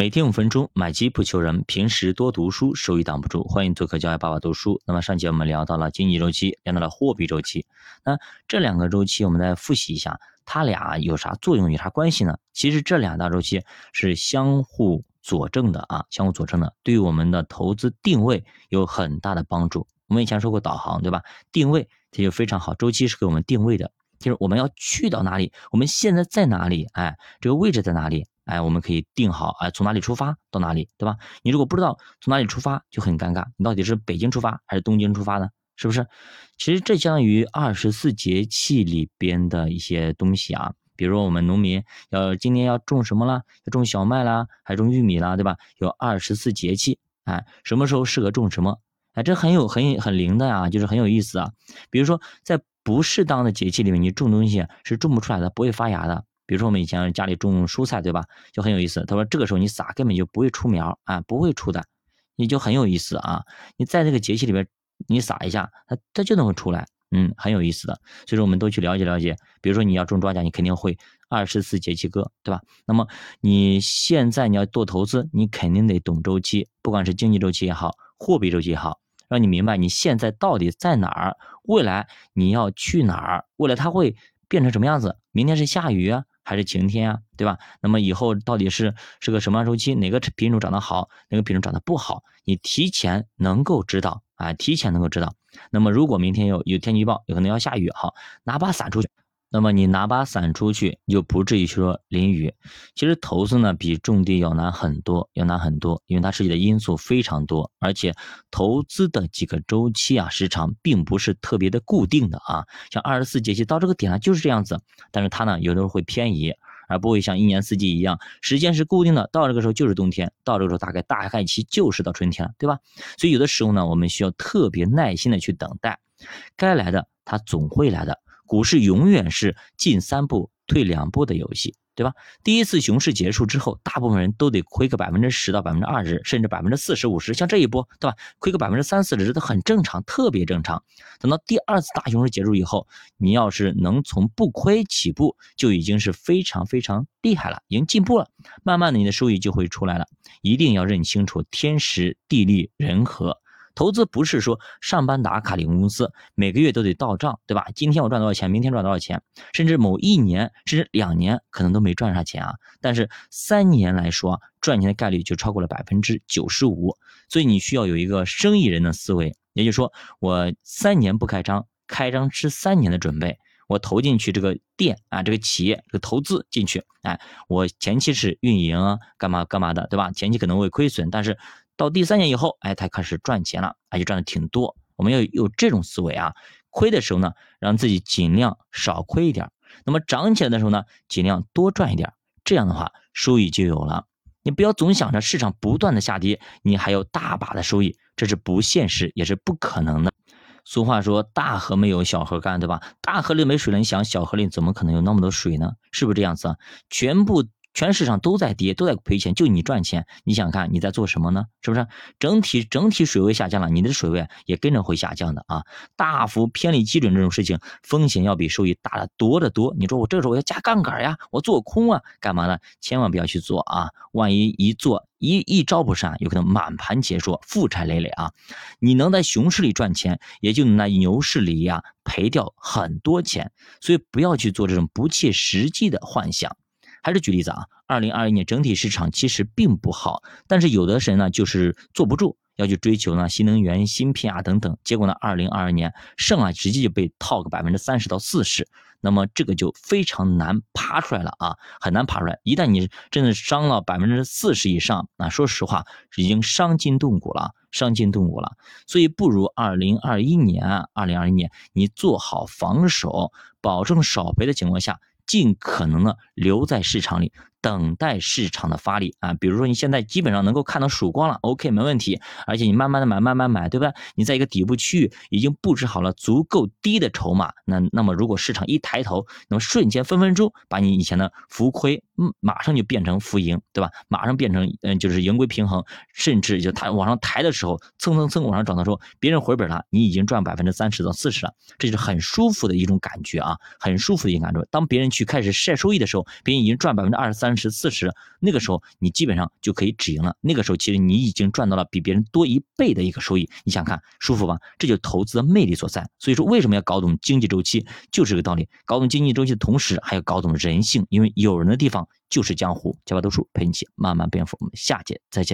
每天五分钟，买基不求人，平时多读书，收益挡不住。欢迎做客教育爸爸读书。那么上节我们聊到了经济周期，聊到了货币周期。那这两个周期，我们再复习一下，它俩有啥作用，有啥关系呢？其实这两大周期是相互佐证的啊，相互佐证的，对于我们的投资定位有很大的帮助。我们以前说过导航，对吧？定位它就非常好，周期是给我们定位的，就是我们要去到哪里，我们现在在哪里，哎，这个位置在哪里？哎，我们可以定好，哎，从哪里出发到哪里，对吧？你如果不知道从哪里出发，就很尴尬。你到底是北京出发还是东京出发呢？是不是？其实这相当于二十四节气里边的一些东西啊。比如我们农民要今年要种什么了？要种小麦啦，还种玉米啦，对吧？有二十四节气，哎，什么时候适合种什么？哎，这很有很很灵的呀，就是很有意思啊。比如说在不适当的节气里面，你种东西是种不出来的，不会发芽的。比如说我们以前家里种蔬菜，对吧？就很有意思。他说这个时候你撒根本就不会出苗啊，不会出的，你就很有意思啊。你在这个节气里边，你撒一下，它它就能会出来，嗯，很有意思的。所以说我们都去了解了解。比如说你要种庄稼，你肯定会二十四节气歌，对吧？那么你现在你要做投资，你肯定得懂周期，不管是经济周期也好，货币周期也好，让你明白你现在到底在哪儿，未来你要去哪儿，未来它会变成什么样子？明天是下雨啊？还是晴天啊，对吧？那么以后到底是是个什么样周期？哪个品种长得好，哪个品种长得不好？你提前能够知道啊，提前能够知道。那么如果明天有有天气预报，有可能要下雨，哈，拿把伞出去。那么你拿把伞出去，就不至于说淋雨。其实投资呢，比种地要难很多，要难很多，因为它涉及的因素非常多，而且投资的几个周期啊，时长并不是特别的固定的啊。像二十四节气到这个点呢，就是这样子，但是它呢，有的时候会偏移，而不会像一年四季一样，时间是固定的，到这个时候就是冬天，到这个时候大概大概期就是到春天了，对吧？所以有的时候呢，我们需要特别耐心的去等待，该来的它总会来的。股市永远是进三步退两步的游戏，对吧？第一次熊市结束之后，大部分人都得亏个百分之十到百分之二十，甚至百分之四十五十。像这一波，对吧？亏个百分之三四十都很正常，特别正常。等到第二次大熊市结束以后，你要是能从不亏起步，就已经是非常非常厉害了，已经进步了。慢慢的，你的收益就会出来了。一定要认清楚天时地利人和。投资不是说上班打卡领工资，每个月都得到账，对吧？今天我赚多少钱，明天赚多少钱，甚至某一年甚至两年可能都没赚啥钱啊。但是三年来说，赚钱的概率就超过了百分之九十五。所以你需要有一个生意人的思维，也就是说，我三年不开张，开张吃三年的准备，我投进去这个店啊，这个企业这个投资进去，哎，我前期是运营啊，干嘛干嘛的，对吧？前期可能会亏损，但是。到第三年以后，哎，他开始赚钱了，哎，就赚的挺多。我们要有这种思维啊，亏的时候呢，让自己尽量少亏一点；那么涨起来的时候呢，尽量多赚一点。这样的话，收益就有了。你不要总想着市场不断的下跌，你还有大把的收益，这是不现实，也是不可能的。俗话说，大河没有小河干，对吧？大河里没水了，你想小河里怎么可能有那么多水呢？是不是这样子啊？全部。全市场都在跌，都在赔钱，就你赚钱。你想看你在做什么呢？是不是？整体整体水位下降了，你的水位也跟着会下降的啊！大幅偏离基准这种事情，风险要比收益大得多得多。你说我这个时候我要加杠杆呀，我做空啊，干嘛呢？千万不要去做啊！万一一做一一招不善，有可能满盘皆输，负债累累啊！你能在熊市里赚钱，也就能在牛市里呀赔掉很多钱。所以不要去做这种不切实际的幻想。还是举例子啊，二零二一年整体市场其实并不好，但是有的人呢就是坐不住，要去追求呢新能源、芯片啊等等，结果呢二零二二年剩啊直接就被套个百分之三十到四十，那么这个就非常难爬出来了啊，很难爬出来。一旦你真的伤了百分之四十以上，那说实话已经伤筋动骨了，伤筋动骨了。所以不如二零二一年，二零二一年你做好防守，保证少赔的情况下。尽可能的留在市场里。等待市场的发力啊，比如说你现在基本上能够看到曙光了，OK，没问题。而且你慢慢的买，慢慢买，对吧？你在一个底部区域已经布置好了足够低的筹码，那那么如果市场一抬头，那么瞬间分分钟把你以前的浮亏，嗯，马上就变成浮盈，对吧？马上变成嗯，就是盈亏平衡，甚至就它往上抬的时候，蹭蹭蹭往上涨的时候，别人回本了，你已经赚百分之三十到四十了，这就是很舒服的一种感觉啊，很舒服的一种感觉。当别人去开始晒收益的时候，别人已经赚百分之二十三。三十、四十，那个时候你基本上就可以止盈了。那个时候其实你已经赚到了比别人多一倍的一个收益，你想看舒服吧？这就投资的魅力所在。所以说为什么要搞懂经济周期，就是这个道理。搞懂经济周期的同时，还要搞懂人性，因为有人的地方就是江湖。加把读书陪你一起慢慢变富，我们下节再见。